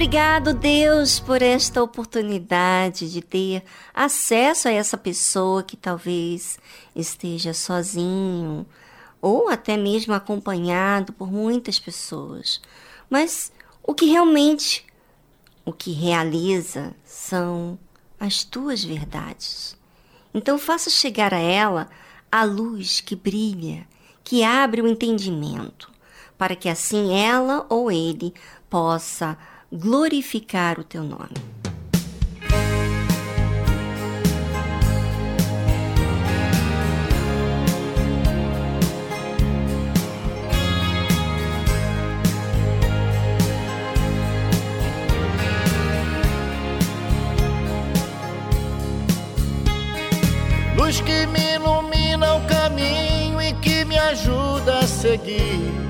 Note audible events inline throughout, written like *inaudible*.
Obrigado, Deus, por esta oportunidade de ter acesso a essa pessoa que talvez esteja sozinho ou até mesmo acompanhado por muitas pessoas. Mas o que realmente o que realiza são as tuas verdades. Então faça chegar a ela a luz que brilha, que abre o entendimento, para que assim ela ou ele possa glorificar o teu nome. Luz que me ilumina o caminho e que me ajuda a seguir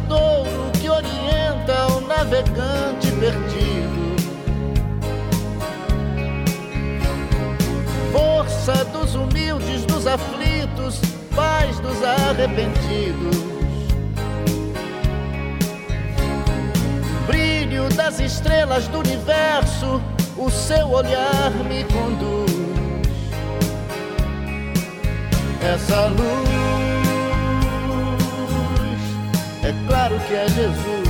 duradouro que orienta o navegante perdido. Força dos humildes, dos aflitos, paz dos arrependidos. Brilho das estrelas do universo, o seu olhar me conduz. Essa luz é claro que é Jesus.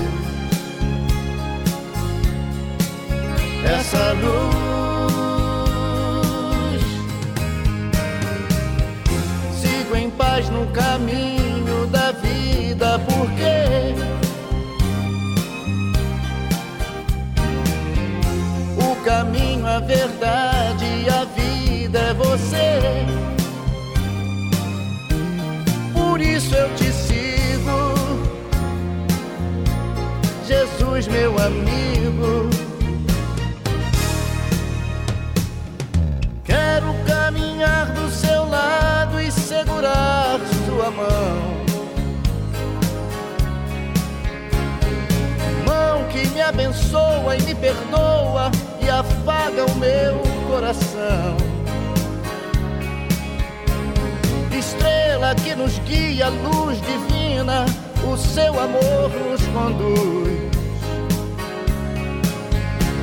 Essa luz. Sigo em paz no caminho da vida, porque o caminho, a verdade e a vida é você. Por isso eu te Jesus, meu amigo. Quero caminhar do seu lado e segurar sua mão. Mão que me abençoa e me perdoa e afaga o meu coração. Estrela que nos guia, luz divina, o seu amor nos conduz.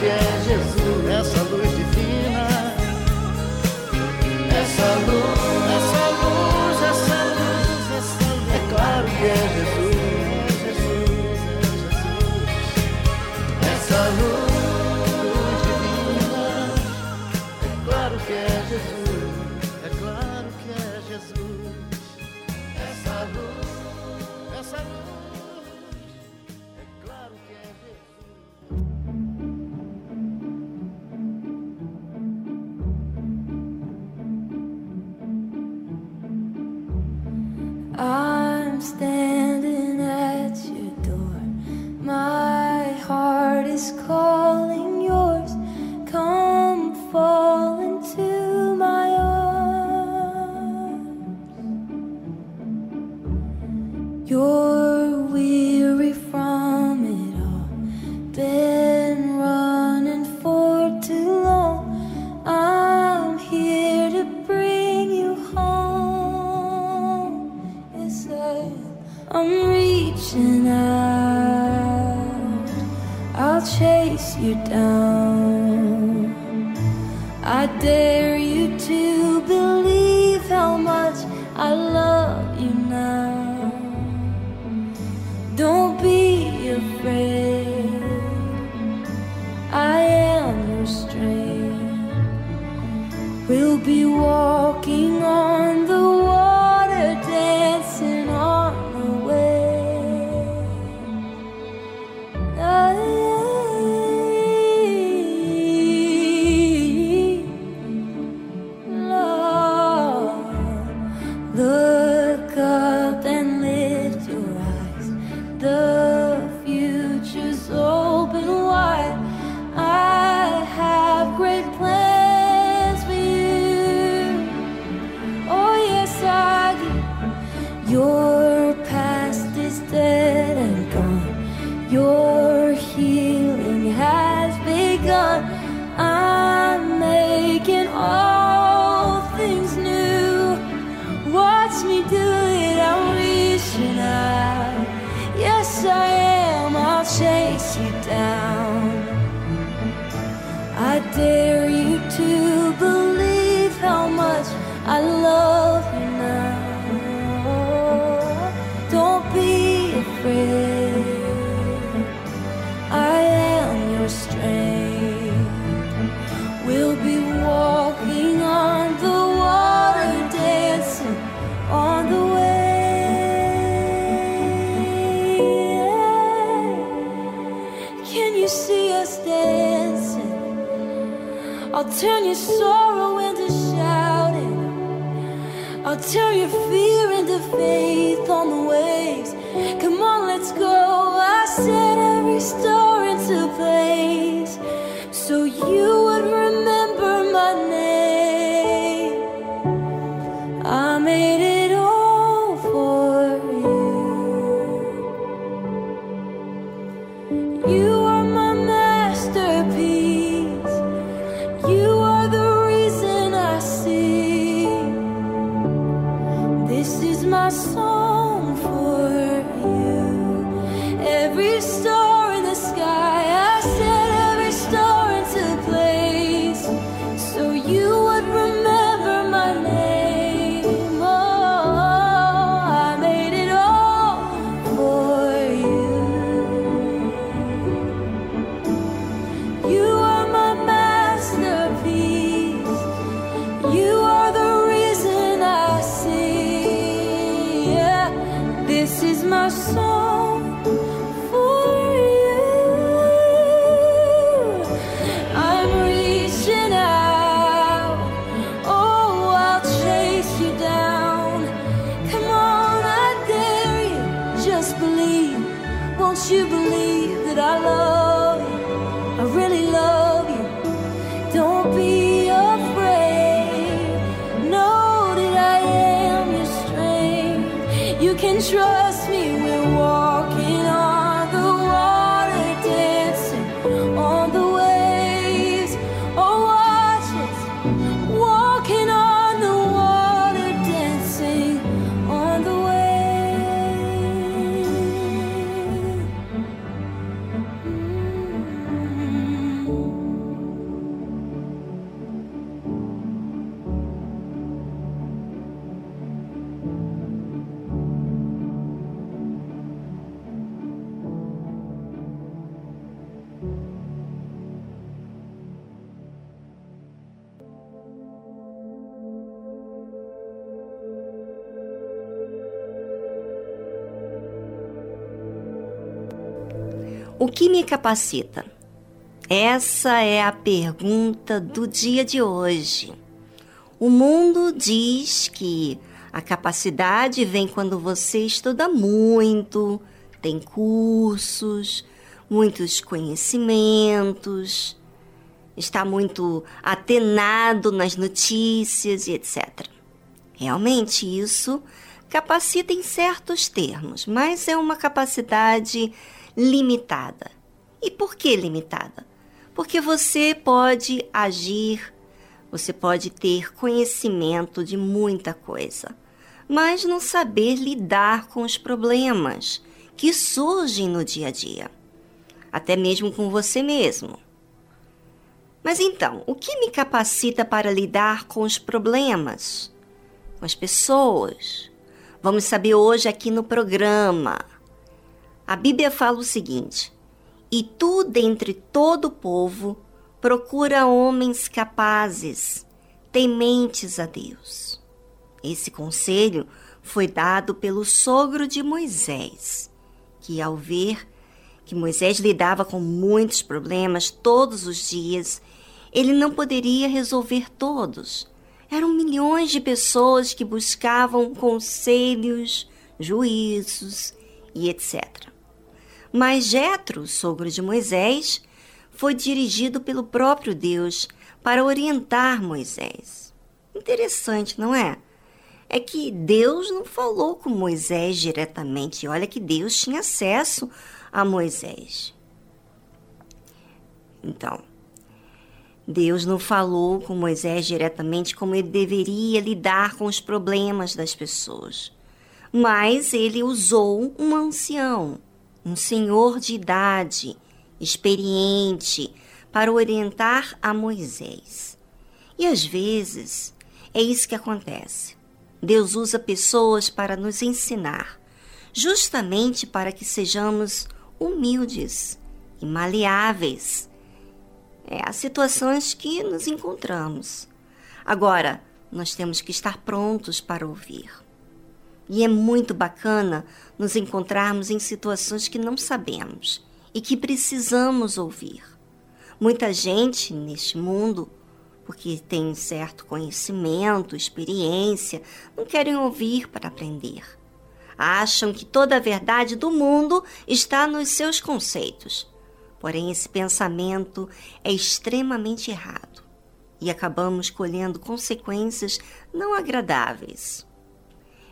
claro O que me capacita? Essa é a pergunta do dia de hoje. O mundo diz que a capacidade vem quando você estuda muito, tem cursos, muitos conhecimentos, está muito atenado nas notícias e etc. Realmente isso capacita em certos termos, mas é uma capacidade limitada. E por que limitada? Porque você pode agir, você pode ter conhecimento de muita coisa, mas não saber lidar com os problemas que surgem no dia a dia, até mesmo com você mesmo. Mas então, o que me capacita para lidar com os problemas? Com as pessoas? Vamos saber hoje aqui no programa. A Bíblia fala o seguinte: E tu, dentre todo o povo, procura homens capazes, tementes a Deus. Esse conselho foi dado pelo sogro de Moisés, que, ao ver que Moisés lidava com muitos problemas todos os dias, ele não poderia resolver todos. Eram milhões de pessoas que buscavam conselhos, juízos e etc. Mas Jetro, sogro de Moisés, foi dirigido pelo próprio Deus para orientar Moisés. Interessante, não é? É que Deus não falou com Moisés diretamente. Olha que Deus tinha acesso a Moisés. Então, Deus não falou com Moisés diretamente como ele deveria lidar com os problemas das pessoas. Mas ele usou um ancião, um senhor de idade, experiente, para orientar a Moisés. E às vezes é isso que acontece. Deus usa pessoas para nos ensinar, justamente para que sejamos humildes e maleáveis é, as situações que nos encontramos. Agora, nós temos que estar prontos para ouvir. E é muito bacana nos encontrarmos em situações que não sabemos e que precisamos ouvir. Muita gente neste mundo, porque tem certo conhecimento, experiência, não querem ouvir para aprender. Acham que toda a verdade do mundo está nos seus conceitos. Porém, esse pensamento é extremamente errado e acabamos colhendo consequências não agradáveis.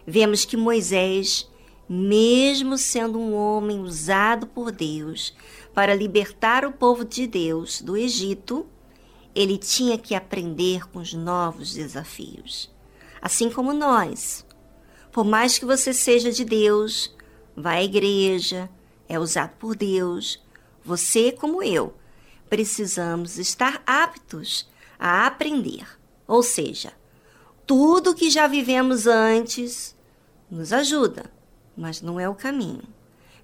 Vemos que Moisés, mesmo sendo um homem usado por Deus para libertar o povo de Deus do Egito, ele tinha que aprender com os novos desafios. Assim como nós. Por mais que você seja de Deus, vá à igreja, é usado por Deus, você, como eu, precisamos estar aptos a aprender. Ou seja, tudo que já vivemos antes nos ajuda, mas não é o caminho.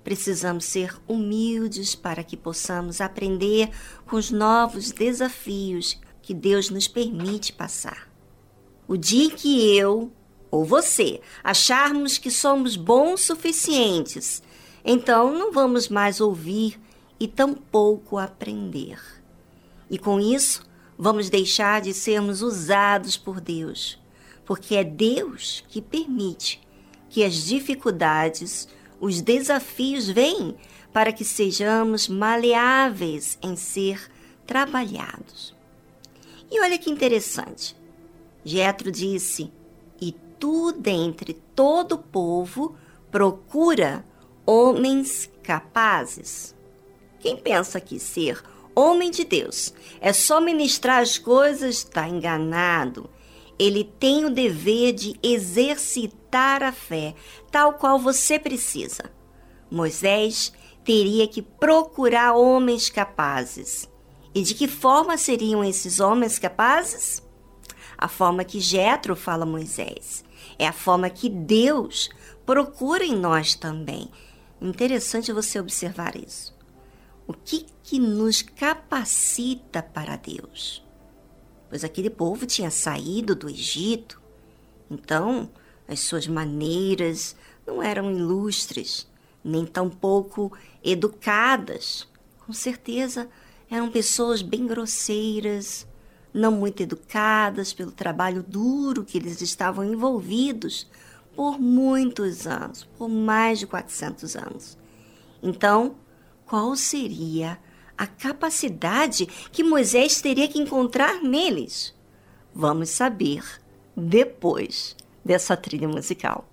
Precisamos ser humildes para que possamos aprender com os novos desafios que Deus nos permite passar. O dia que eu ou você acharmos que somos bons suficientes, então não vamos mais ouvir e tampouco aprender. E com isso, vamos deixar de sermos usados por Deus, porque é Deus que permite que as dificuldades, os desafios venham para que sejamos maleáveis em ser trabalhados. E olha que interessante. Jetro disse: "E tu dentre todo o povo procura homens capazes." Quem pensa que ser homem de Deus é só ministrar as coisas está enganado. Ele tem o dever de exercitar a fé, tal qual você precisa. Moisés teria que procurar homens capazes. E de que forma seriam esses homens capazes? A forma que Jetro fala a Moisés. É a forma que Deus procura em nós também. Interessante você observar isso. O que, que nos capacita para Deus? Pois aquele povo tinha saído do Egito, então as suas maneiras não eram ilustres, nem tampouco educadas. Com certeza eram pessoas bem grosseiras, não muito educadas pelo trabalho duro que eles estavam envolvidos por muitos anos, por mais de 400 anos. Então, qual seria a capacidade que Moisés teria que encontrar neles? Vamos saber depois dessa trilha musical.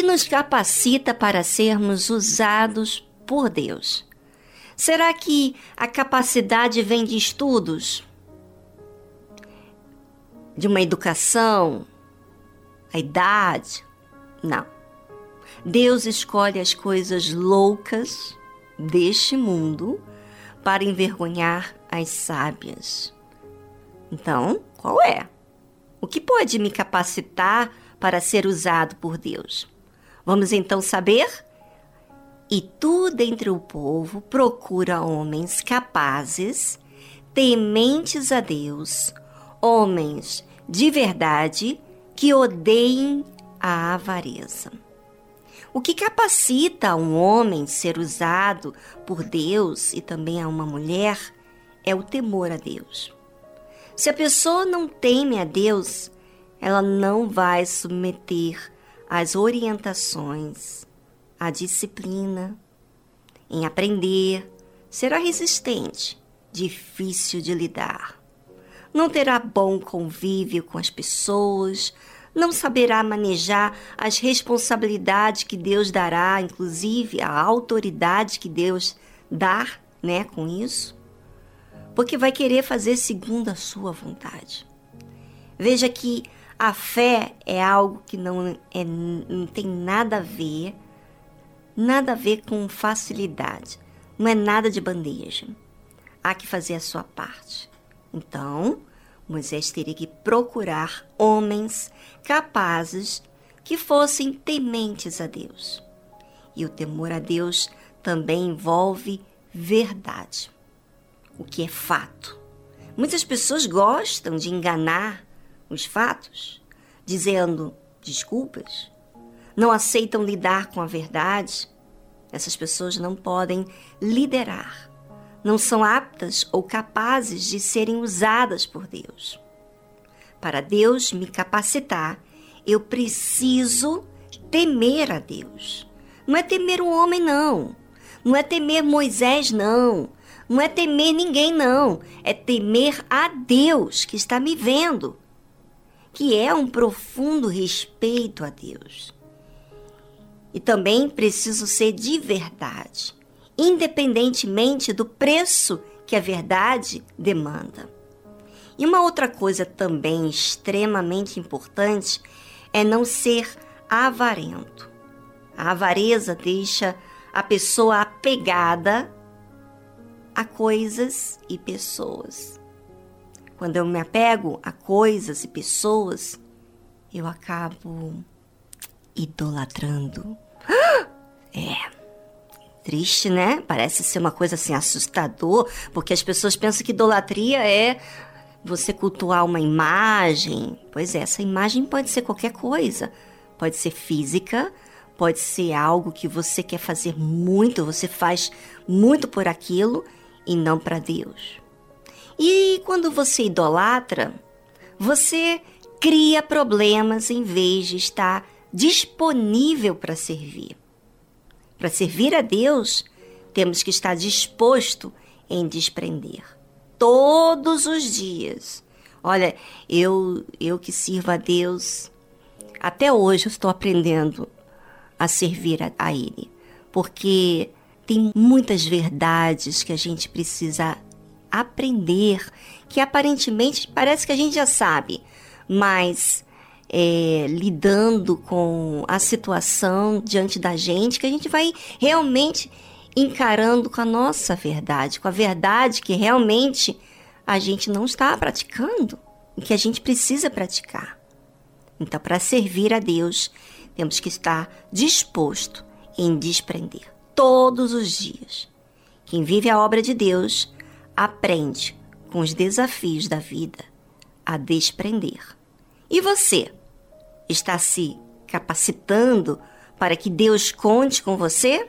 Que nos capacita para sermos usados por Deus? Será que a capacidade vem de estudos? De uma educação? A idade? Não. Deus escolhe as coisas loucas deste mundo para envergonhar as sábias. Então, qual é? O que pode me capacitar para ser usado por Deus? Vamos então saber? E tu, dentre o povo, procura homens capazes, tementes a Deus, homens de verdade que odeiem a avareza. O que capacita um homem ser usado por Deus e também a uma mulher é o temor a Deus. Se a pessoa não teme a Deus, ela não vai submeter às orientações, à disciplina, em aprender, será resistente, difícil de lidar. Não terá bom convívio com as pessoas, não saberá manejar as responsabilidades que Deus dará, inclusive a autoridade que Deus dá, né, com isso, porque vai querer fazer segundo a sua vontade. Veja que a fé é algo que não, é, não tem nada a ver, nada a ver com facilidade. Não é nada de bandeja. Há que fazer a sua parte. Então, Moisés teria que procurar homens capazes que fossem tementes a Deus. E o temor a Deus também envolve verdade, o que é fato. Muitas pessoas gostam de enganar os fatos, dizendo desculpas, não aceitam lidar com a verdade. Essas pessoas não podem liderar não são aptas ou capazes de serem usadas por Deus. Para Deus me capacitar, eu preciso temer a Deus. Não é temer o homem, não. Não é temer Moisés, não. Não é temer ninguém, não. É temer a Deus que está me vendo, que é um profundo respeito a Deus. E também preciso ser de verdade independentemente do preço que a verdade demanda. E uma outra coisa também extremamente importante é não ser avarento. A avareza deixa a pessoa apegada a coisas e pessoas. Quando eu me apego a coisas e pessoas, eu acabo idolatrando. *gasps* É triste, né? Parece ser uma coisa assim assustador, porque as pessoas pensam que idolatria é você cultuar uma imagem. Pois é, essa imagem pode ser qualquer coisa. Pode ser física, pode ser algo que você quer fazer muito, você faz muito por aquilo e não para Deus. E quando você idolatra, você cria problemas em vez de estar disponível para servir. Para servir a Deus, temos que estar disposto em desprender todos os dias. Olha, eu eu que sirvo a Deus, até hoje eu estou aprendendo a servir a, a Ele, porque tem muitas verdades que a gente precisa aprender, que aparentemente parece que a gente já sabe, mas é, lidando com a situação diante da gente, que a gente vai realmente encarando com a nossa verdade, com a verdade que realmente a gente não está praticando e que a gente precisa praticar. Então, para servir a Deus, temos que estar disposto em desprender todos os dias. Quem vive a obra de Deus aprende com os desafios da vida a desprender. E você? está se capacitando para que Deus conte com você?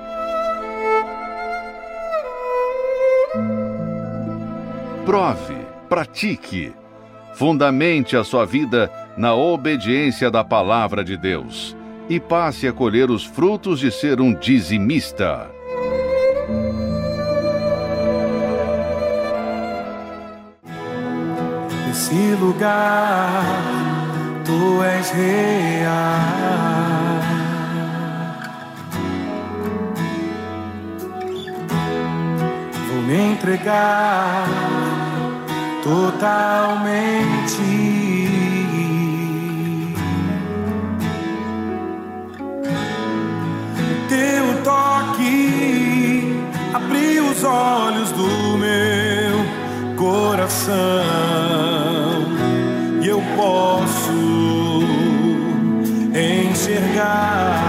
Prove, pratique, fundamente a sua vida na obediência da palavra de Deus e passe a colher os frutos de ser um dizimista. Nesse lugar, tu és real. Vou me entregar totalmente. Teu toque abriu os olhos do meu coração e eu posso enxergar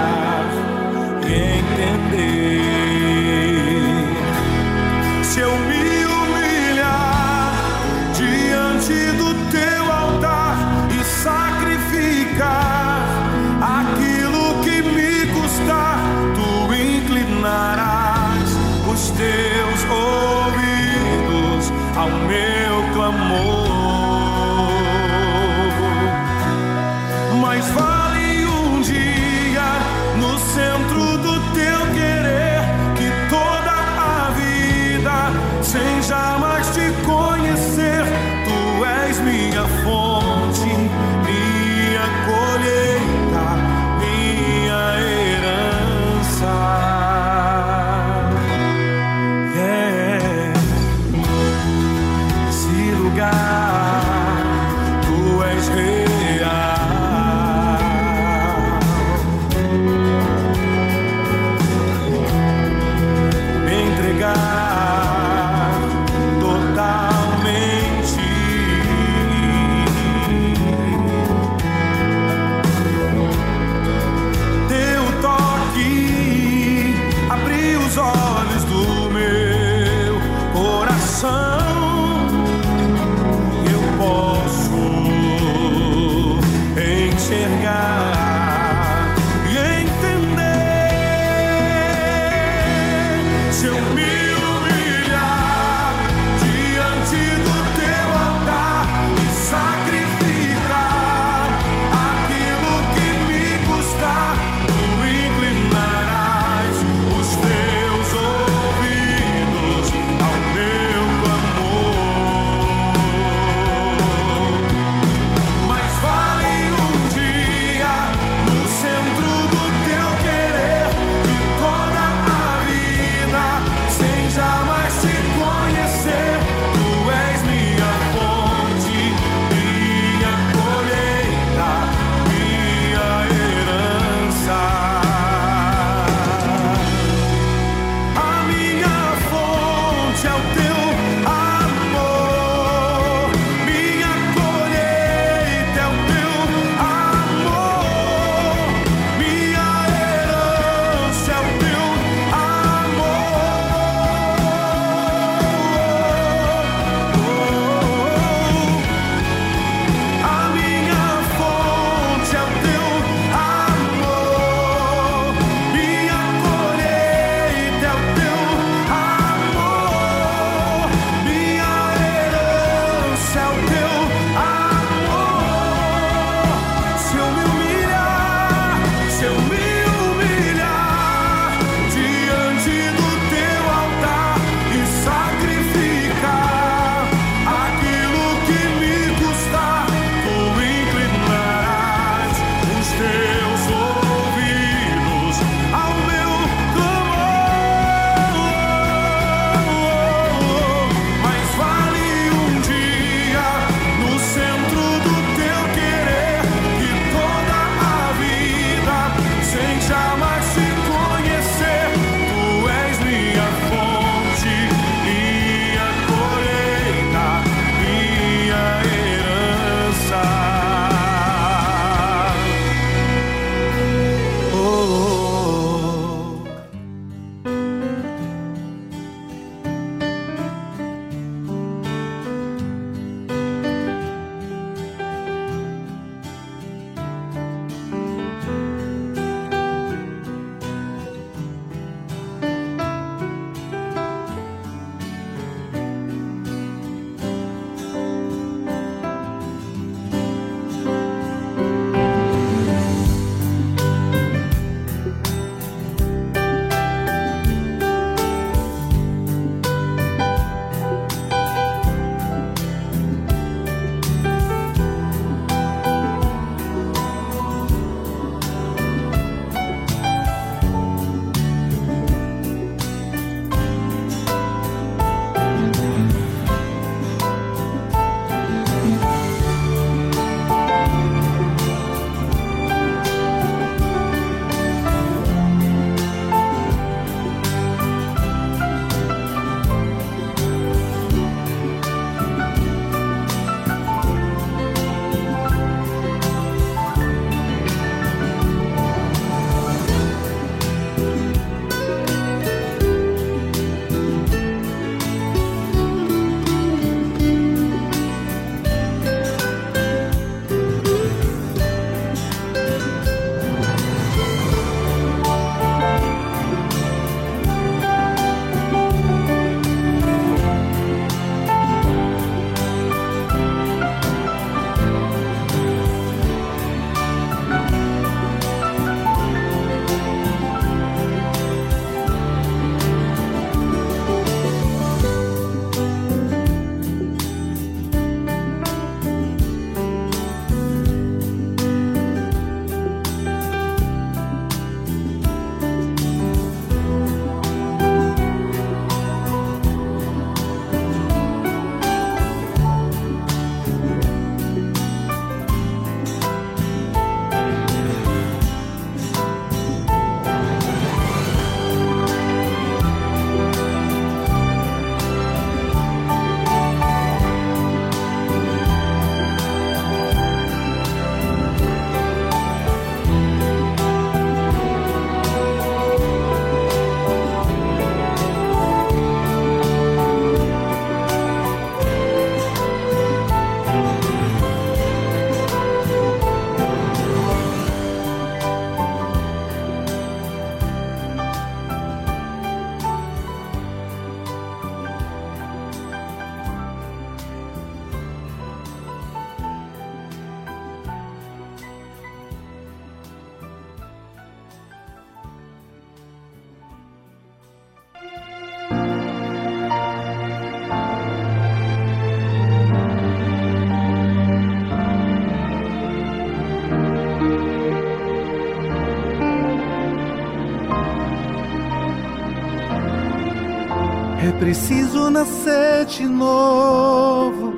preciso nascer de novo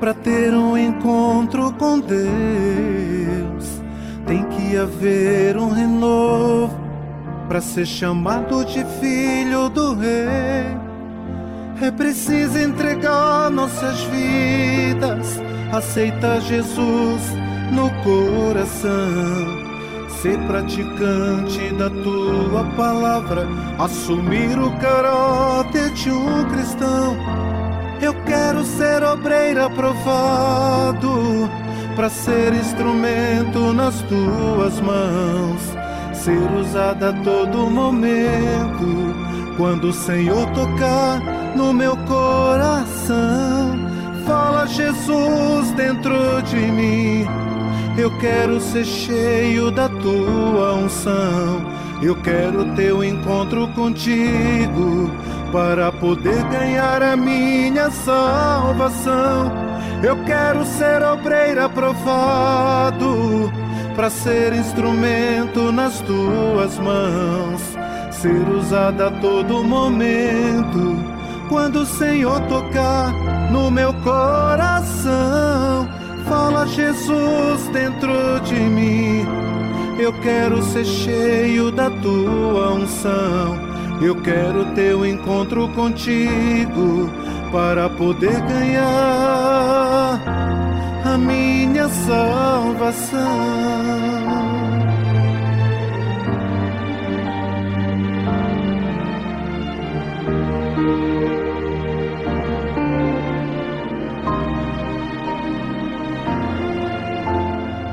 para ter um encontro com Deus. Tem que haver um renovo para ser chamado de filho do Rei. É preciso entregar nossas vidas, aceitar Jesus no coração ser praticante da tua palavra, assumir o caráter de um cristão. Eu quero ser obreiro aprovado, para ser instrumento nas tuas mãos, ser usado a todo momento, quando o Senhor tocar no meu coração. Fala Jesus dentro de mim eu quero ser cheio da tua unção. Eu quero ter um encontro contigo para poder ganhar a minha salvação. Eu quero ser obreiro aprovado para ser instrumento nas tuas mãos, ser usado a todo momento quando o Senhor tocar no meu coração. Fala Jesus dentro de mim. Eu quero ser cheio da tua unção. Eu quero ter um encontro contigo para poder ganhar a minha salvação.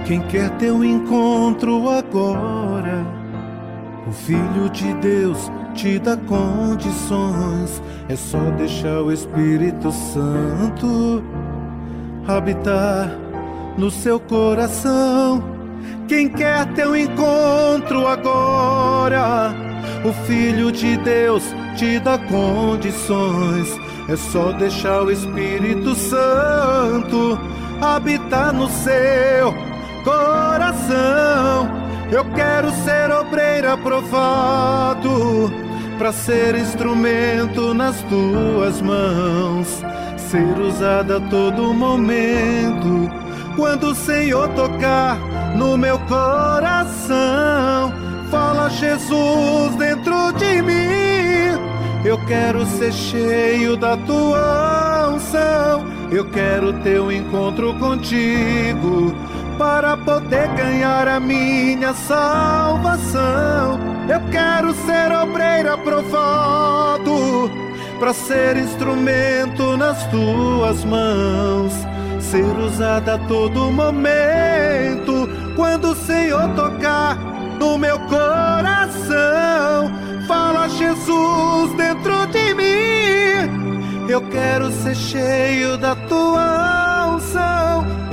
Quem quer ter um encontro agora, o Filho de Deus te dá condições. É só deixar o Espírito Santo habitar no seu coração. Quem quer ter um encontro agora, o Filho de Deus te dá condições. É só deixar o Espírito Santo habitar no seu coração. Eu quero ser obreiro aprovado para ser instrumento nas tuas mãos, ser usado a todo momento. Quando o Senhor tocar no meu coração, fala Jesus dentro de mim. Eu quero ser cheio da tua unção. Eu quero ter um encontro contigo para poder ganhar a minha salvação. Eu quero ser obreiro aprovado para ser instrumento nas tuas mãos, ser usado a todo momento quando o Senhor tocar no meu coração. Fala Jesus dentro de mim. Eu quero ser cheio da tua.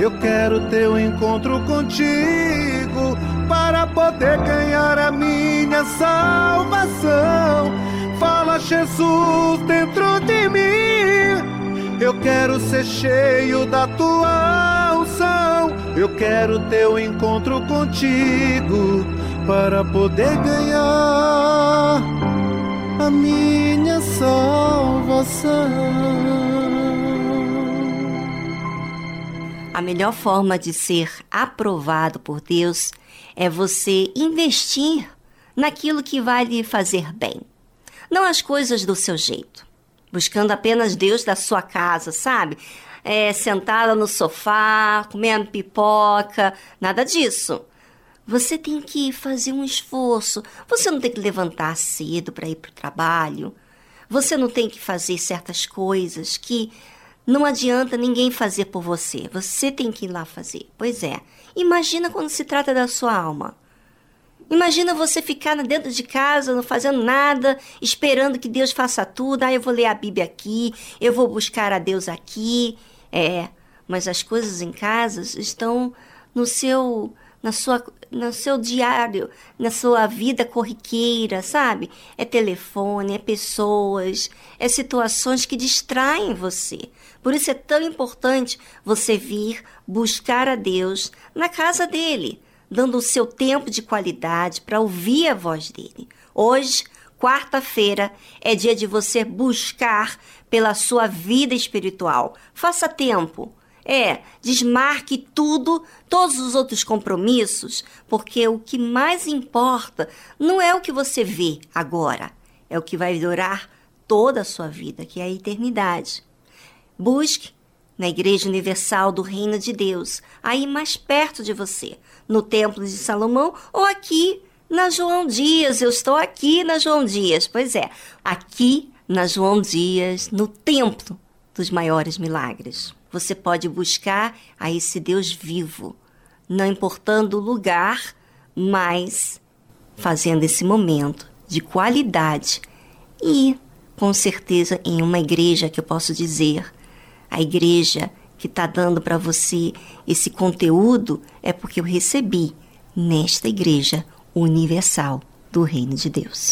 Eu quero ter um encontro contigo para poder ganhar a minha salvação. Fala Jesus dentro de mim. Eu quero ser cheio da tua unção. Eu quero ter um encontro contigo para poder ganhar a minha salvação. A melhor forma de ser aprovado por Deus é você investir naquilo que vai lhe fazer bem. Não as coisas do seu jeito. Buscando apenas Deus da sua casa, sabe? É, sentada no sofá, comendo pipoca, nada disso. Você tem que fazer um esforço. Você não tem que levantar cedo para ir para o trabalho. Você não tem que fazer certas coisas que não adianta ninguém fazer por você. Você tem que ir lá fazer. Pois é. Imagina quando se trata da sua alma. Imagina você ficar dentro de casa, não fazendo nada, esperando que Deus faça tudo. Ah, eu vou ler a Bíblia aqui, eu vou buscar a Deus aqui. É, mas as coisas em casa estão no seu na sua, no seu diário, na sua vida corriqueira, sabe? É telefone, é pessoas, é situações que distraem você. Por isso é tão importante você vir buscar a Deus na casa dele, dando o seu tempo de qualidade para ouvir a voz dele. Hoje, Quarta-feira é dia de você buscar pela sua vida espiritual. Faça tempo. É, desmarque tudo, todos os outros compromissos, porque o que mais importa não é o que você vê agora, é o que vai durar toda a sua vida, que é a eternidade. Busque na Igreja Universal do Reino de Deus, aí mais perto de você, no Templo de Salomão ou aqui na João Dias. Eu estou aqui na João Dias, pois é, aqui na João Dias, no Templo dos Maiores Milagres. Você pode buscar a esse Deus vivo, não importando o lugar, mas fazendo esse momento de qualidade e, com certeza, em uma igreja que eu posso dizer, a igreja que está dando para você esse conteúdo é porque eu recebi nesta igreja universal do Reino de Deus.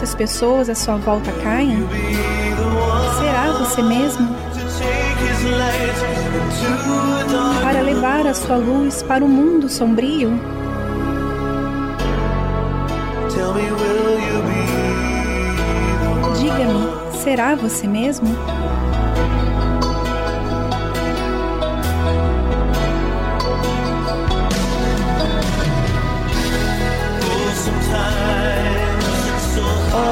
fall? enquanto as pessoas à sua volta one Será você mesmo para levar a sua luz para o mundo sombrio? Diga-me, será você mesmo?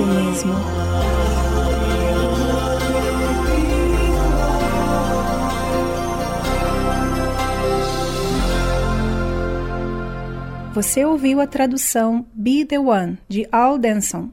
Mesmo. Você ouviu a tradução Be the One, de Al Denson.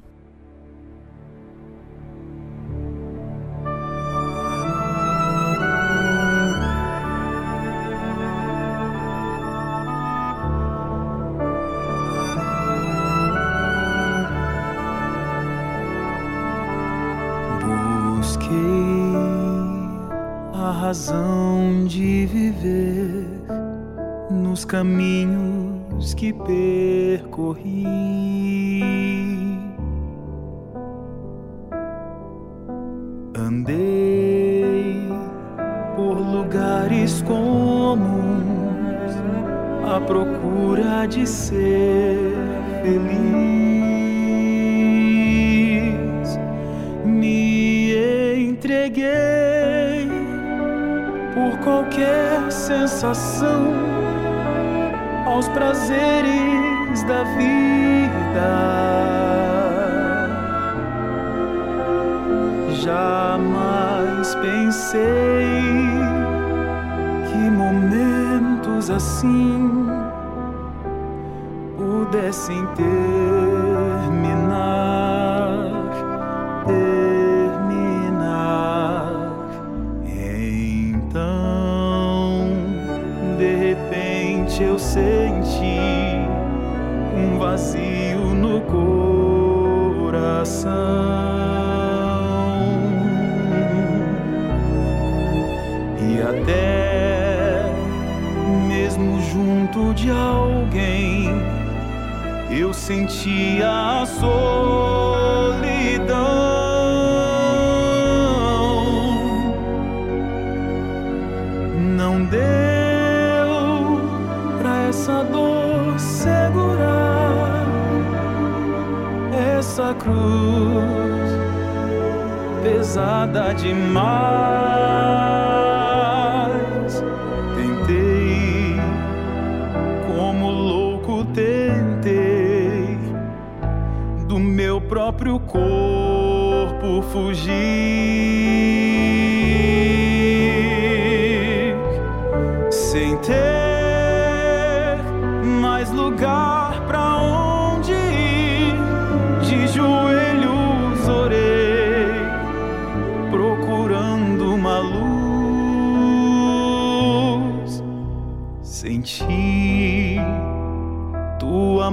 Essa cruz pesada demais. Tentei, como louco, tentei do meu próprio corpo fugir sem ter mais lugar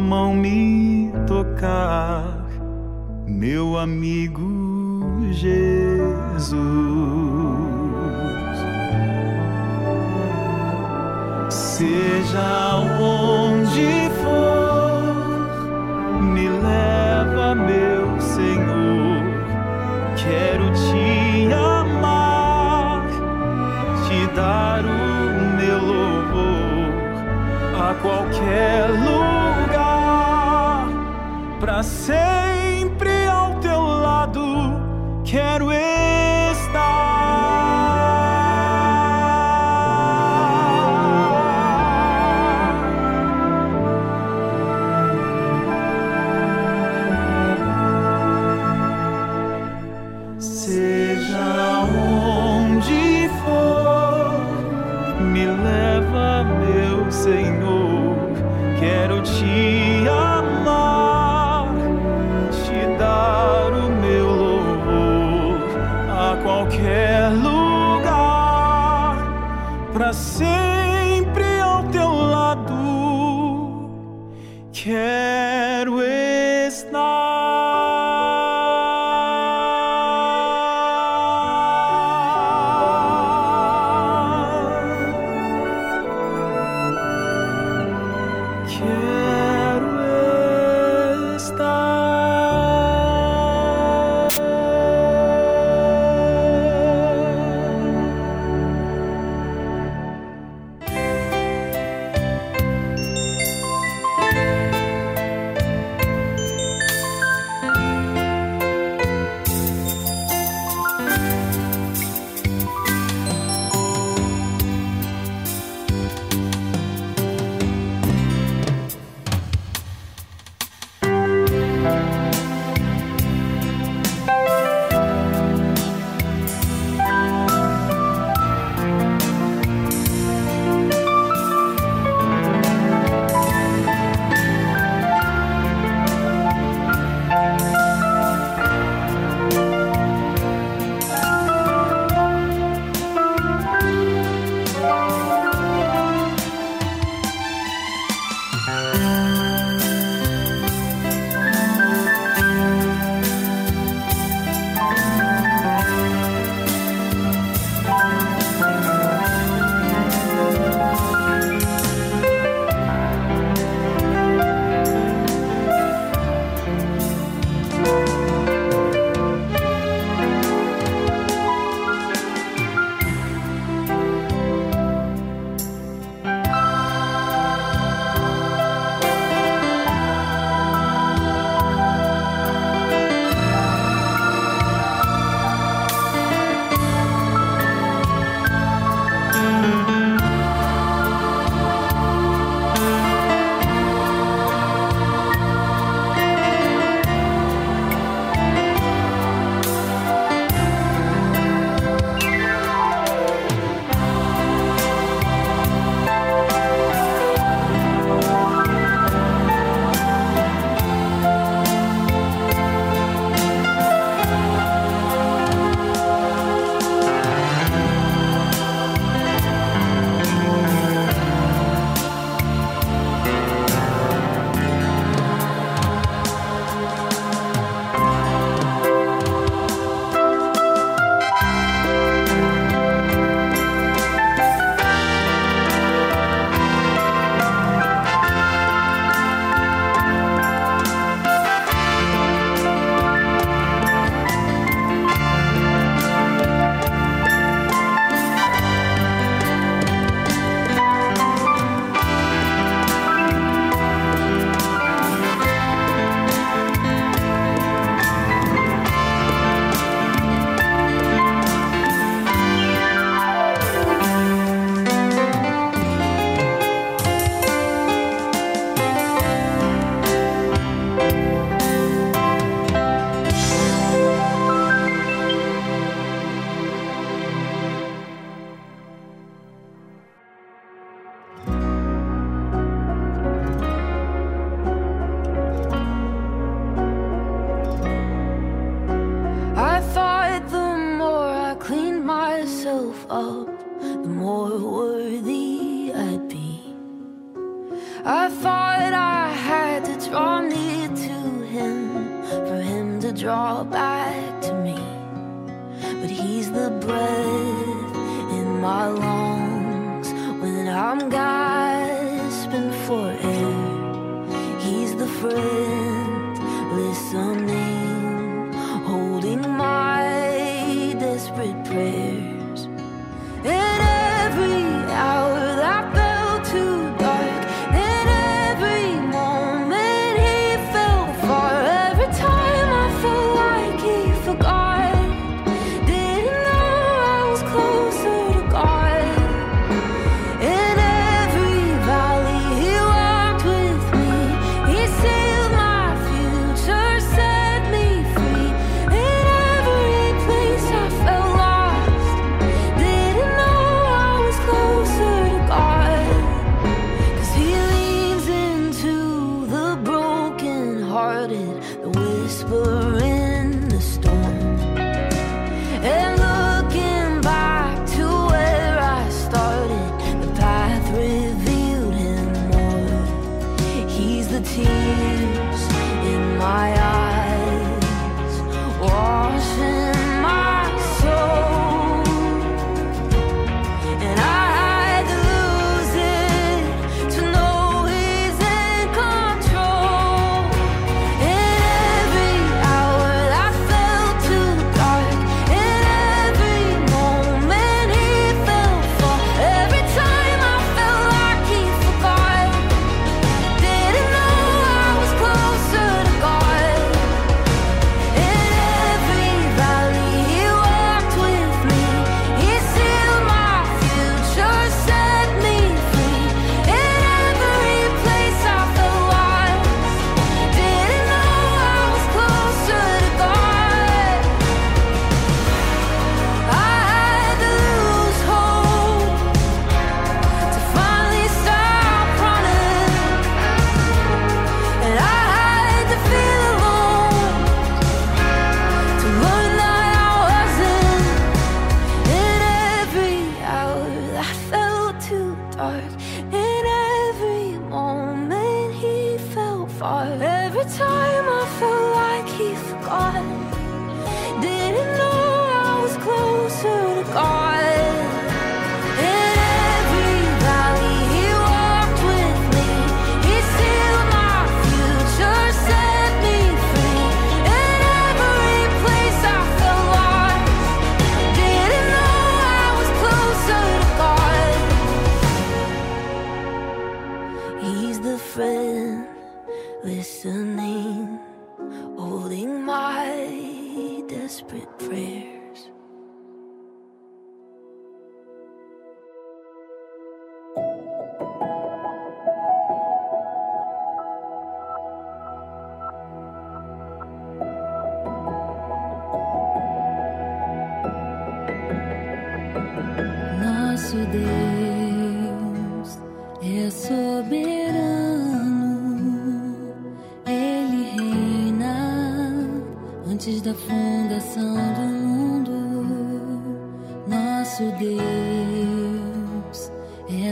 mão me tocar, meu amigo Jesus. Seja onde for, me leva, meu Senhor. Quero te amar, te dar o meu louvor a qualquer lugar, para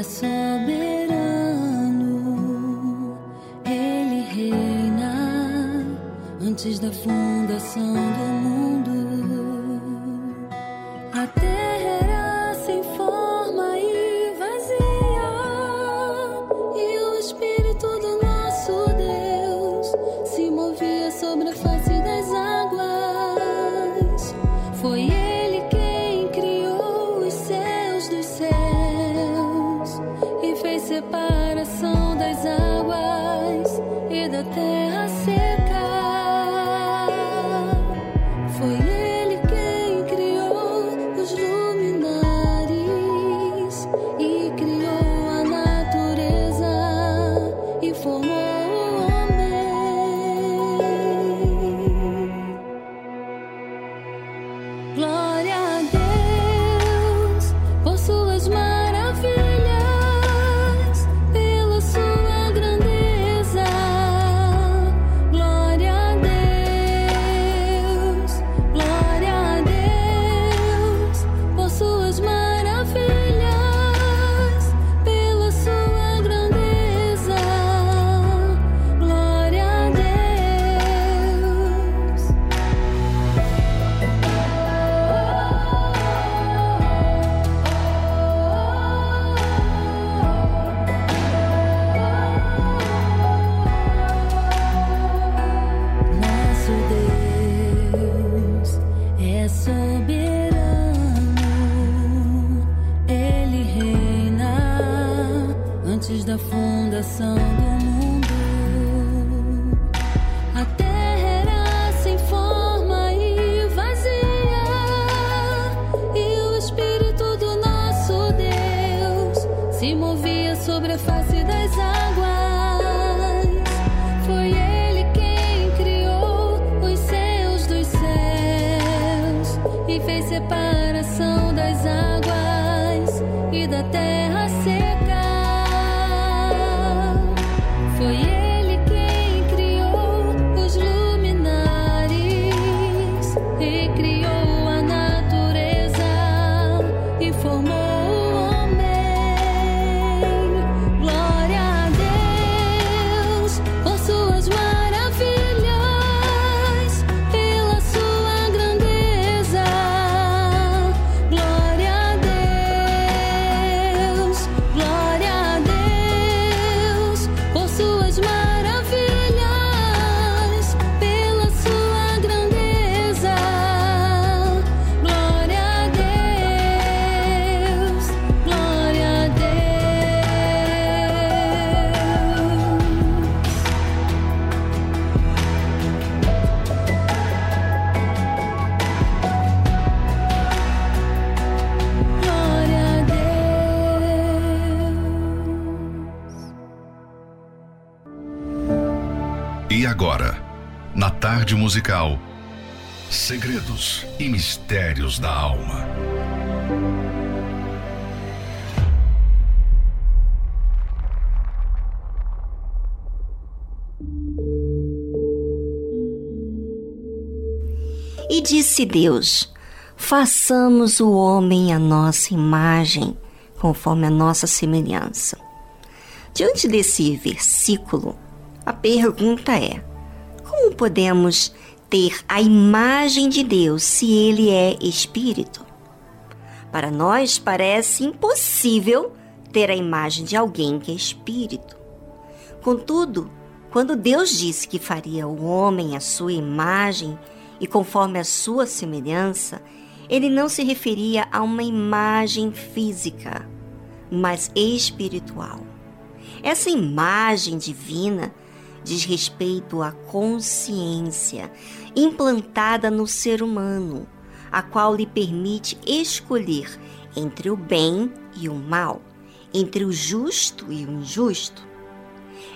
soberano, Ele reina antes da fundação do tarde musical, segredos e mistérios da alma. E disse Deus: façamos o homem à nossa imagem, conforme a nossa semelhança. Diante desse versículo, a pergunta é: como podemos ter a imagem de Deus se ele é espírito? Para nós parece impossível ter a imagem de alguém que é espírito. Contudo, quando Deus disse que faria o homem à sua imagem e conforme a sua semelhança, ele não se referia a uma imagem física, mas espiritual. Essa imagem divina diz respeito à consciência implantada no ser humano, a qual lhe permite escolher entre o bem e o mal, entre o justo e o injusto.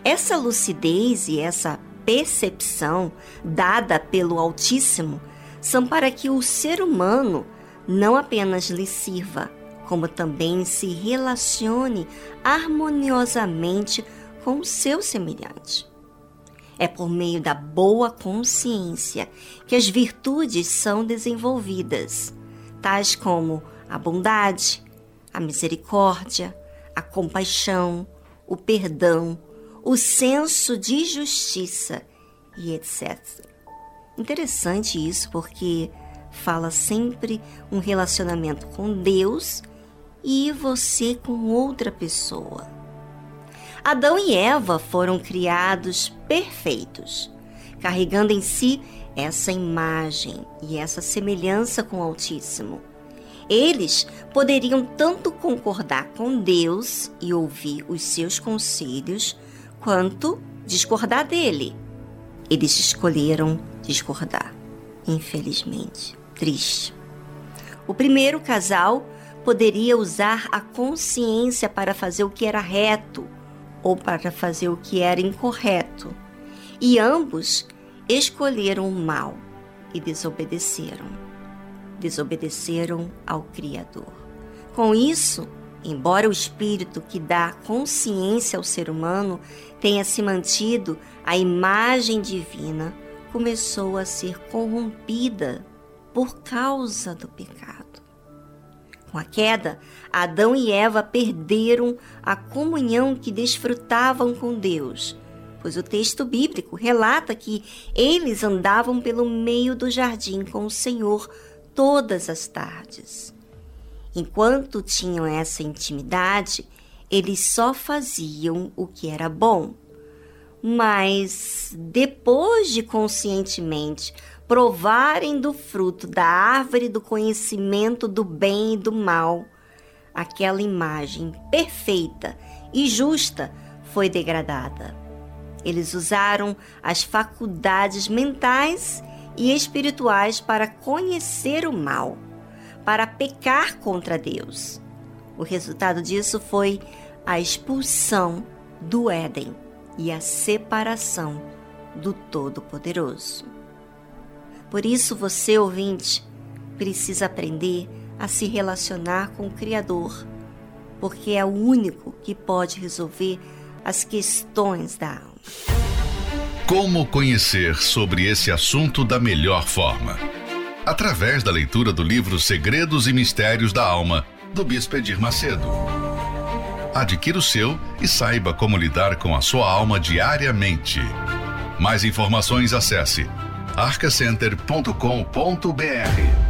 Essa lucidez e essa percepção dada pelo Altíssimo são para que o ser humano não apenas lhe sirva, como também se relacione harmoniosamente com o seu semelhante. É por meio da boa consciência que as virtudes são desenvolvidas, tais como a bondade, a misericórdia, a compaixão, o perdão, o senso de justiça e etc. Interessante isso porque fala sempre um relacionamento com Deus e você com outra pessoa. Adão e Eva foram criados perfeitos, carregando em si essa imagem e essa semelhança com o Altíssimo. Eles poderiam tanto concordar com Deus e ouvir os seus conselhos, quanto discordar dele. Eles escolheram discordar, infelizmente. Triste. O primeiro casal poderia usar a consciência para fazer o que era reto ou para fazer o que era incorreto. E ambos escolheram o mal e desobedeceram. Desobedeceram ao Criador. Com isso, embora o espírito que dá consciência ao ser humano tenha se mantido, a imagem divina começou a ser corrompida por causa do pecado. Com a queda, Adão e Eva perderam a comunhão que desfrutavam com Deus, pois o texto bíblico relata que eles andavam pelo meio do jardim com o Senhor todas as tardes. Enquanto tinham essa intimidade, eles só faziam o que era bom. Mas depois de conscientemente provarem do fruto da árvore do conhecimento do bem e do mal, aquela imagem perfeita e justa foi degradada. Eles usaram as faculdades mentais e espirituais para conhecer o mal, para pecar contra Deus. O resultado disso foi a expulsão do Éden e a separação do Todo-Poderoso. Por isso, você, ouvinte, precisa aprender a se relacionar com o Criador, porque é o único que pode resolver as questões da alma. Como conhecer sobre esse assunto da melhor forma? Através da leitura do livro Segredos e Mistérios da Alma, do Bispo Edir Macedo. Adquira o seu e saiba como lidar com a sua alma diariamente. Mais informações acesse arcacenter.com.br.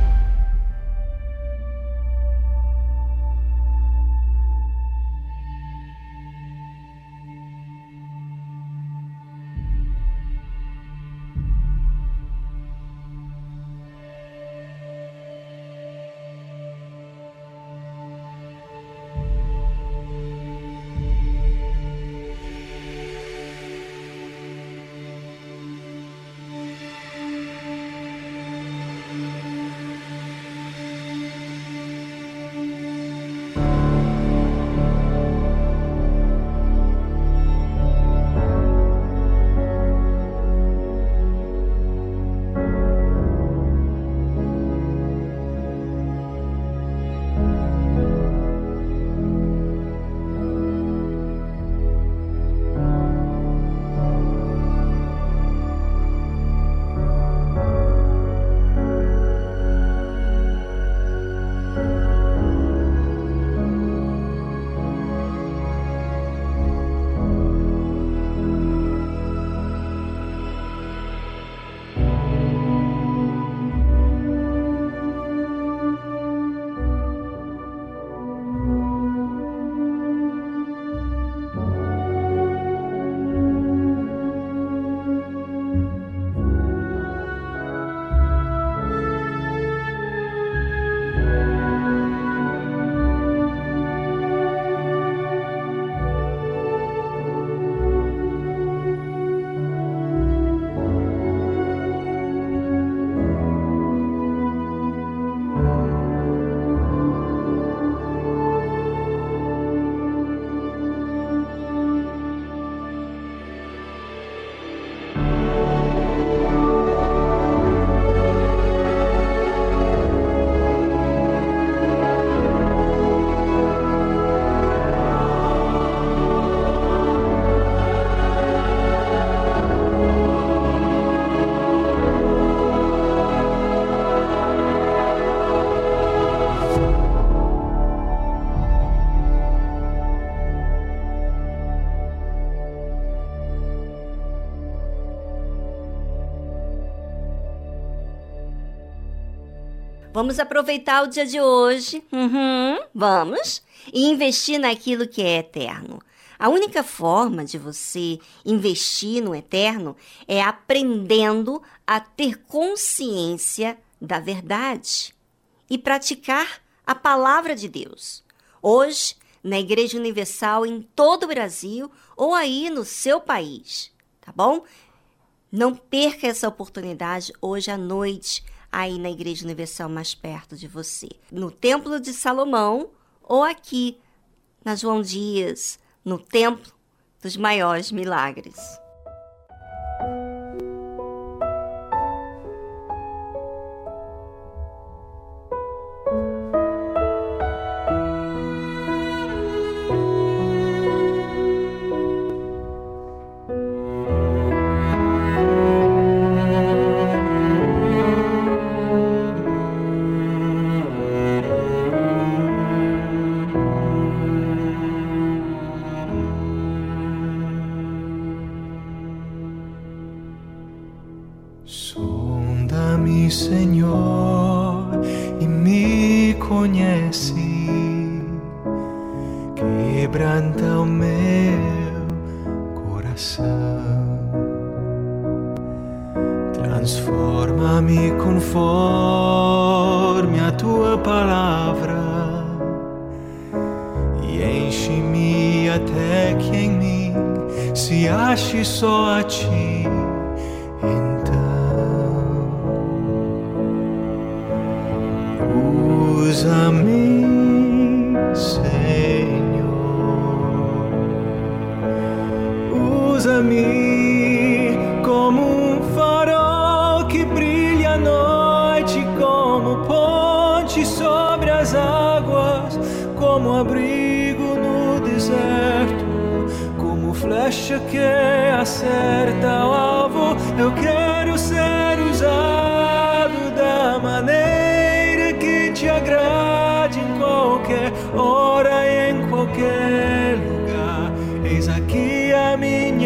Vamos aproveitar o dia de hoje, uhum, vamos, e investir naquilo que é eterno. A única forma de você investir no eterno é aprendendo a ter consciência da verdade e praticar a palavra de Deus. Hoje, na Igreja Universal em todo o Brasil ou aí no seu país, tá bom? Não perca essa oportunidade hoje à noite aí na Igreja Universal mais perto de você, no Templo de Salomão ou aqui na João Dias, no Templo dos Maiores Milagres.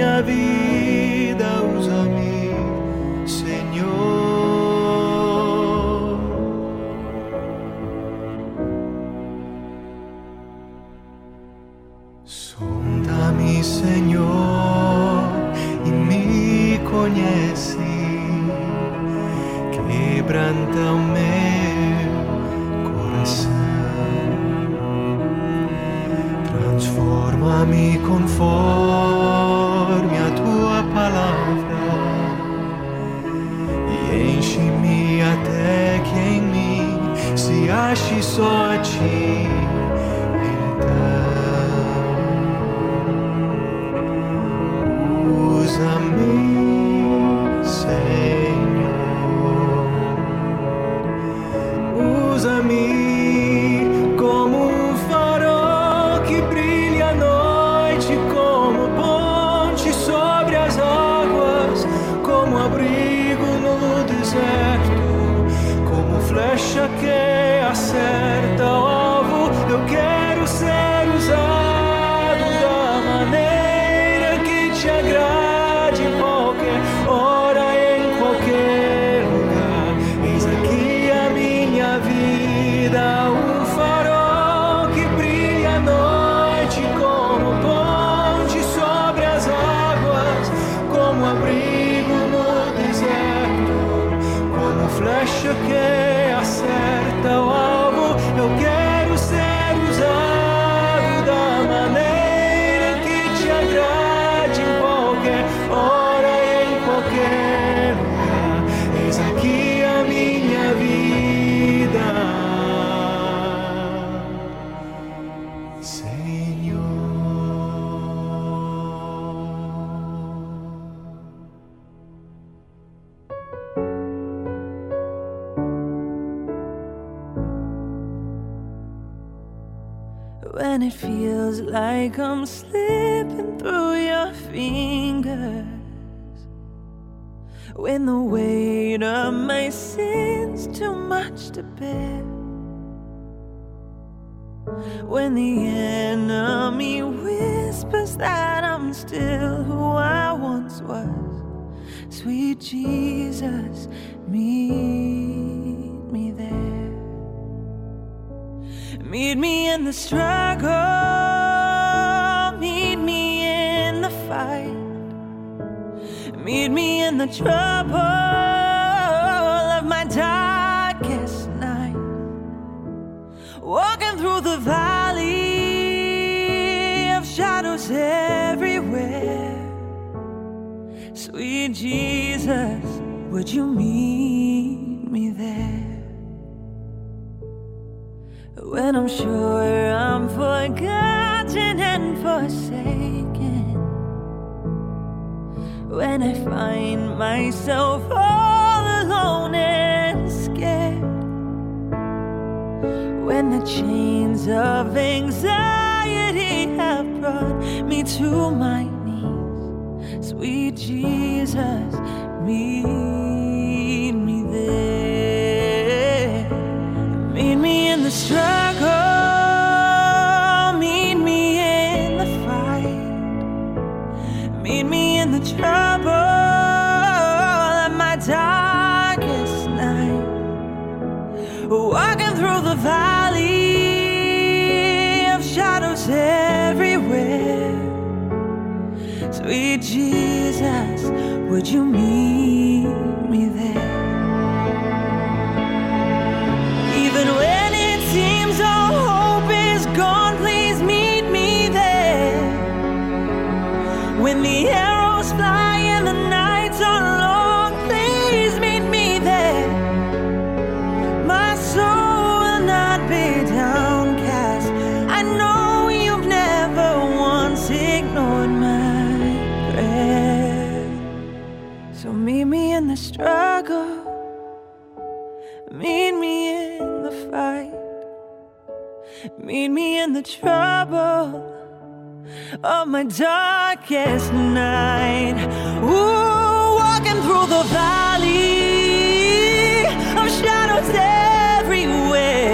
minha vida. When I'm sure I'm forgotten and forsaken. When I find myself all alone and scared. When the chains of anxiety have brought me to my knees. Sweet Jesus, me. you mean? Trouble of my darkest night. Ooh, walking through the valley of shadows everywhere.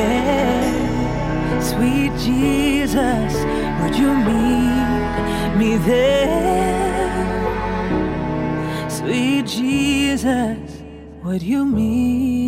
Sweet Jesus, would you meet me there? Sweet Jesus, would you meet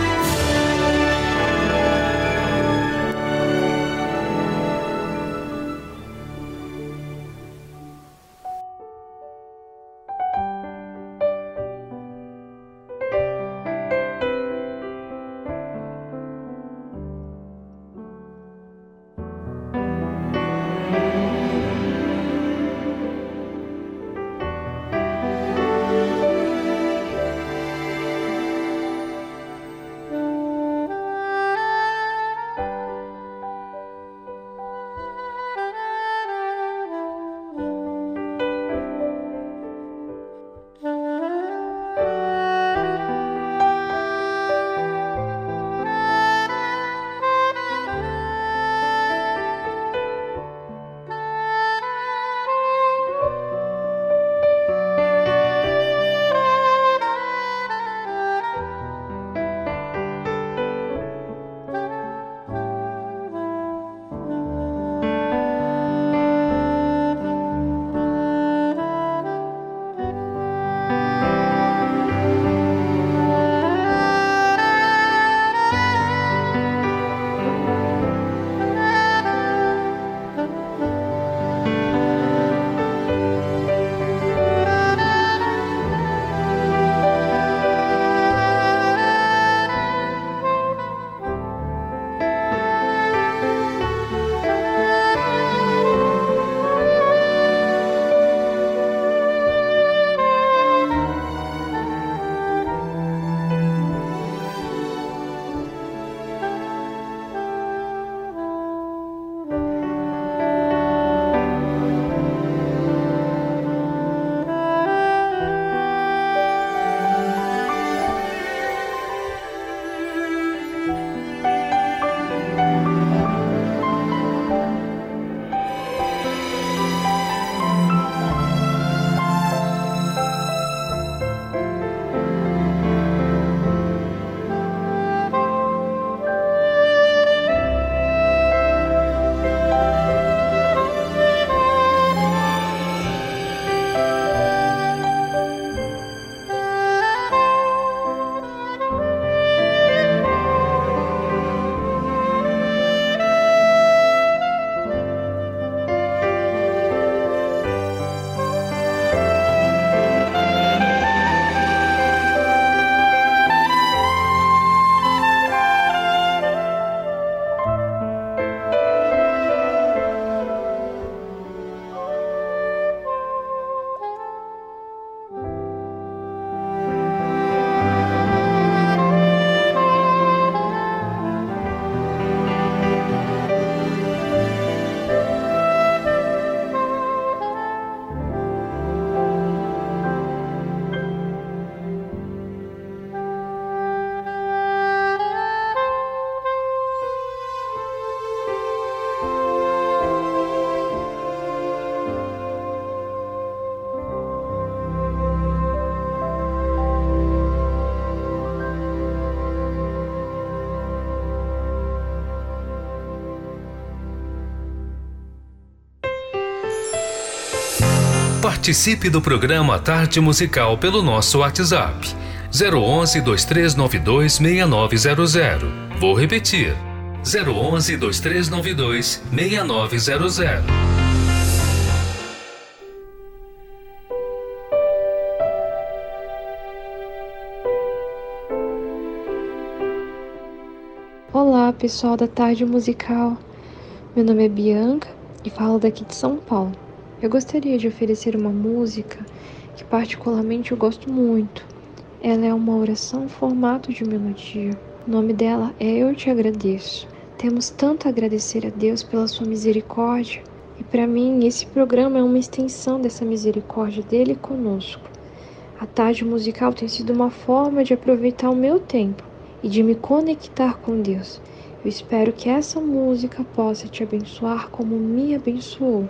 Participe do programa Tarde Musical pelo nosso WhatsApp 011 2392 6900. Vou repetir 011 2392 6900. Olá, pessoal da Tarde Musical. Meu nome é Bianca e falo daqui de São Paulo. Eu gostaria de oferecer uma música que particularmente eu gosto muito. Ela é uma oração formato de melodia. O nome dela é Eu Te Agradeço. Temos tanto a agradecer a Deus pela sua misericórdia e para mim esse programa é uma extensão dessa misericórdia dele conosco. A tarde musical tem sido uma forma de aproveitar o meu tempo e de me conectar com Deus. Eu espero que essa música possa te abençoar como me abençoou.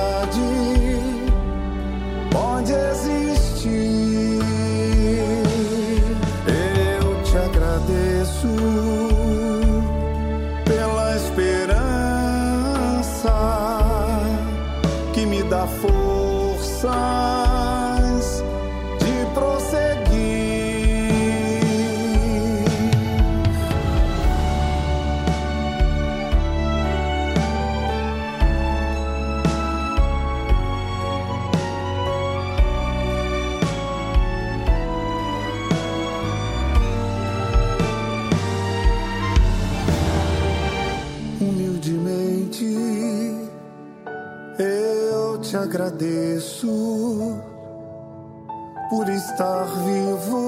por estar vivo,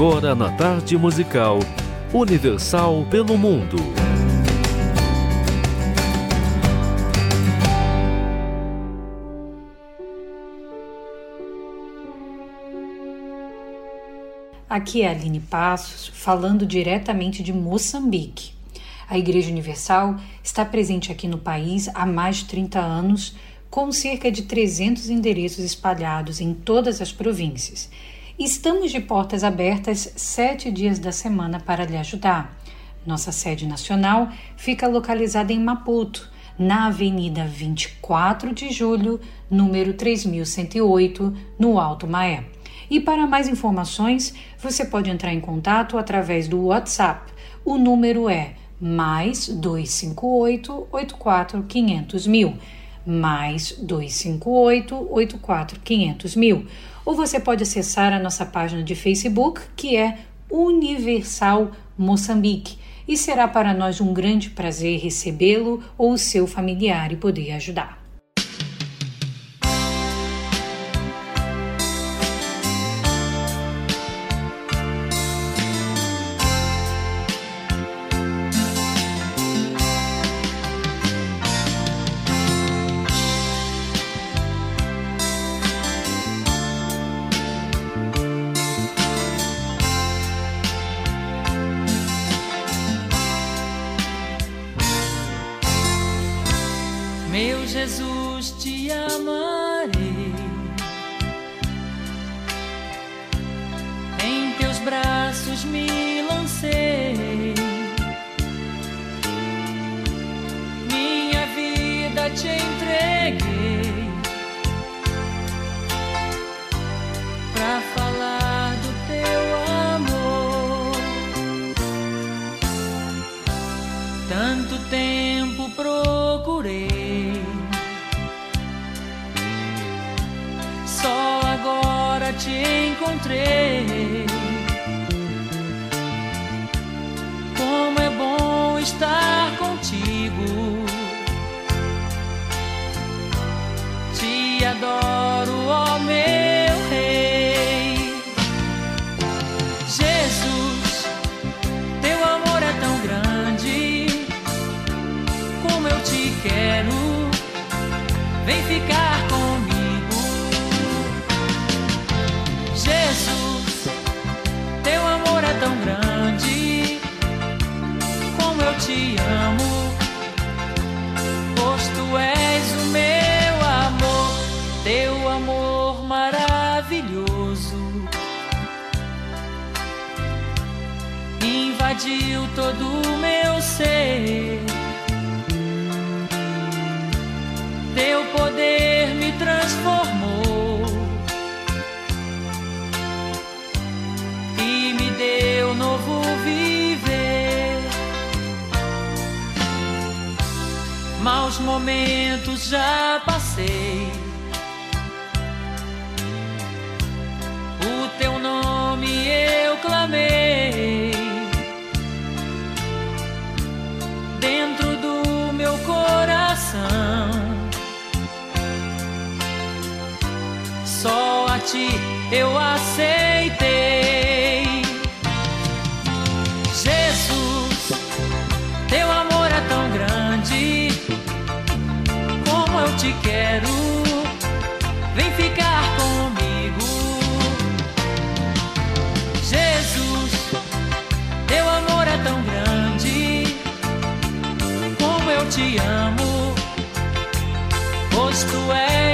agora na tarde musical Universal pelo Mundo. Aqui é a Aline Passos, falando diretamente de Moçambique. A Igreja Universal está presente aqui no país há mais de 30 anos, com cerca de 300 endereços espalhados em todas as províncias. Estamos de portas abertas sete dias da semana para lhe ajudar. Nossa sede nacional fica localizada em Maputo, na Avenida 24 de Julho, número 3108, no Alto Maé. E para mais informações, você pode entrar em contato através do WhatsApp. O número é mais 258 84 500 mil. Mais 258 84 500 mil. Ou você pode acessar a nossa página de Facebook, que é Universal Moçambique. E será para nós um grande prazer recebê-lo ou o seu familiar e poder ajudar. Te quero, vem ficar comigo. Jesus, teu amor é tão grande. Como eu te amo, pois tu és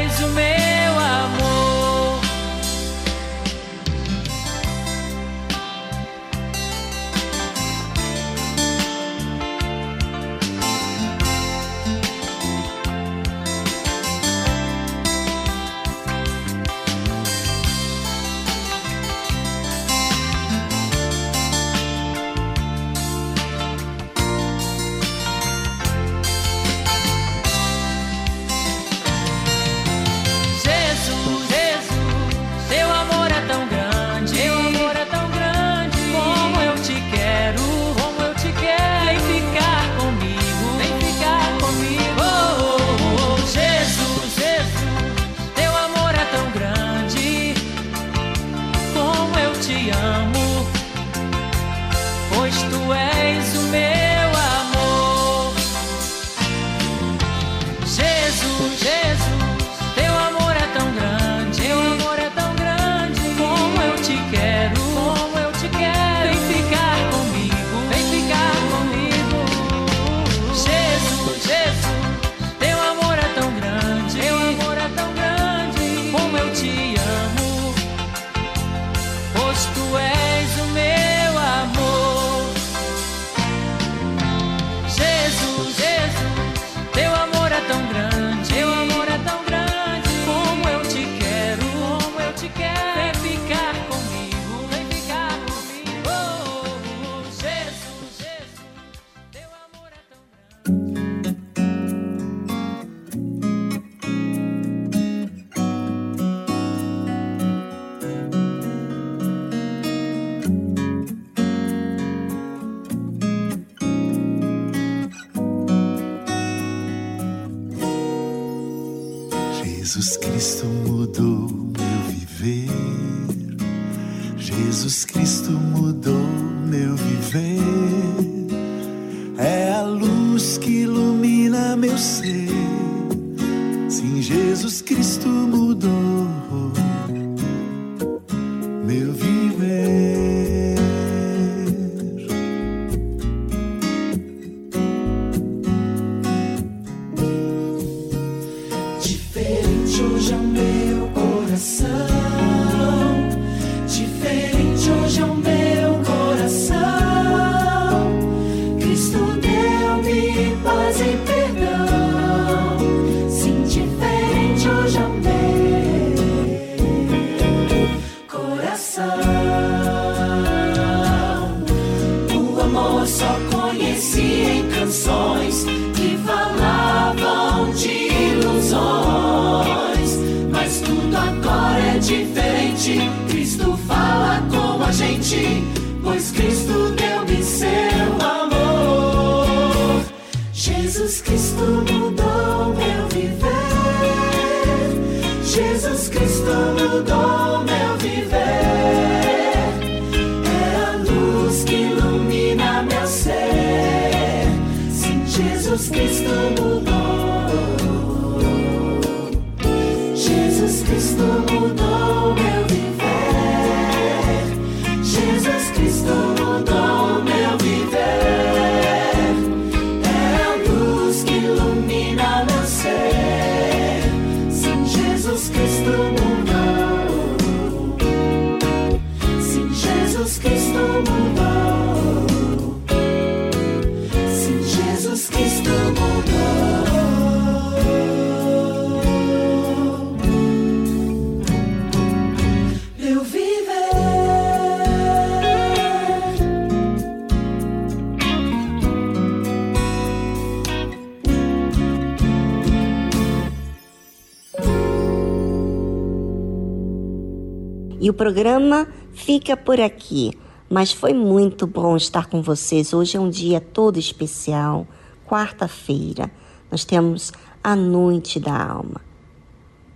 programa fica por aqui, mas foi muito bom estar com vocês. Hoje é um dia todo especial, quarta-feira. Nós temos a noite da alma,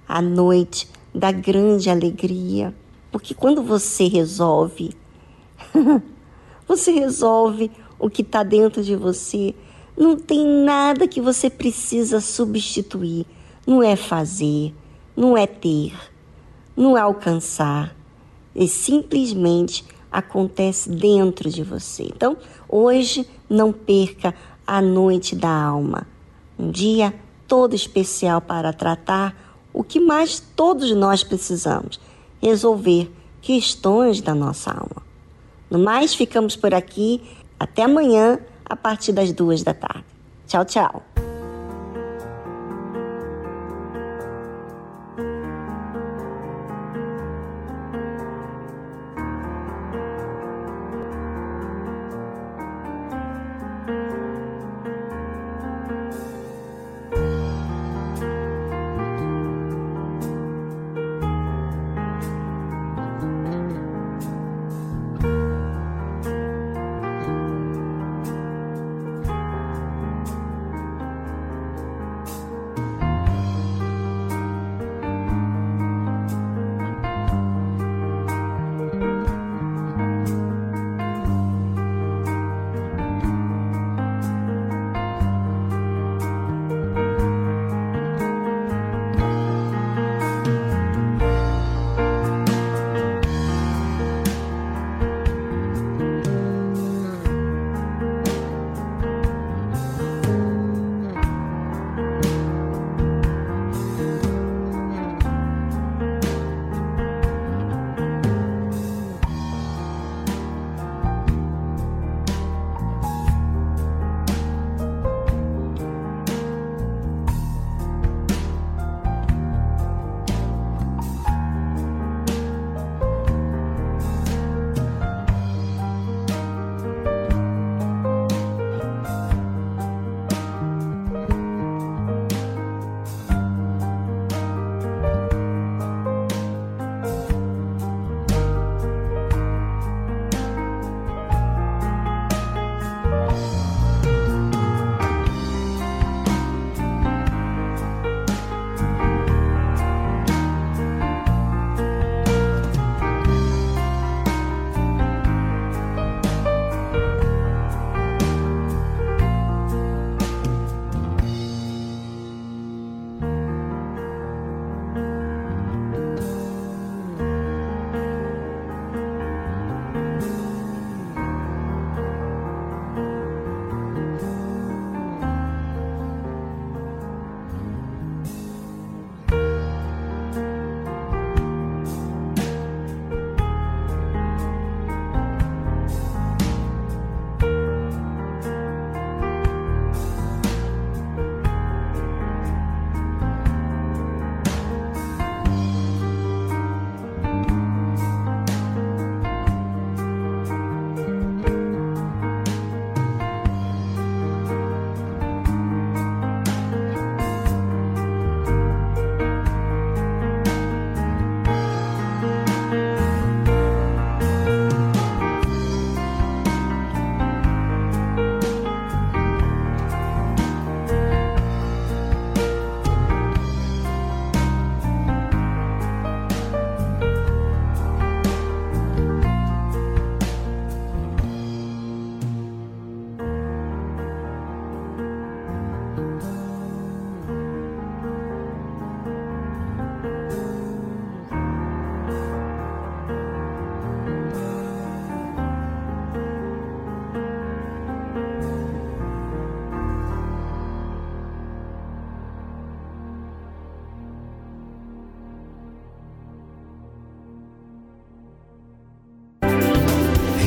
a noite da grande alegria, porque quando você resolve, *laughs* você resolve o que está dentro de você. Não tem nada que você precisa substituir. Não é fazer, não é ter, não é alcançar, ele simplesmente acontece dentro de você. Então, hoje não perca a noite da alma. Um dia todo especial para tratar o que mais todos nós precisamos: resolver questões da nossa alma. No mais, ficamos por aqui. Até amanhã, a partir das duas da tarde. Tchau, tchau.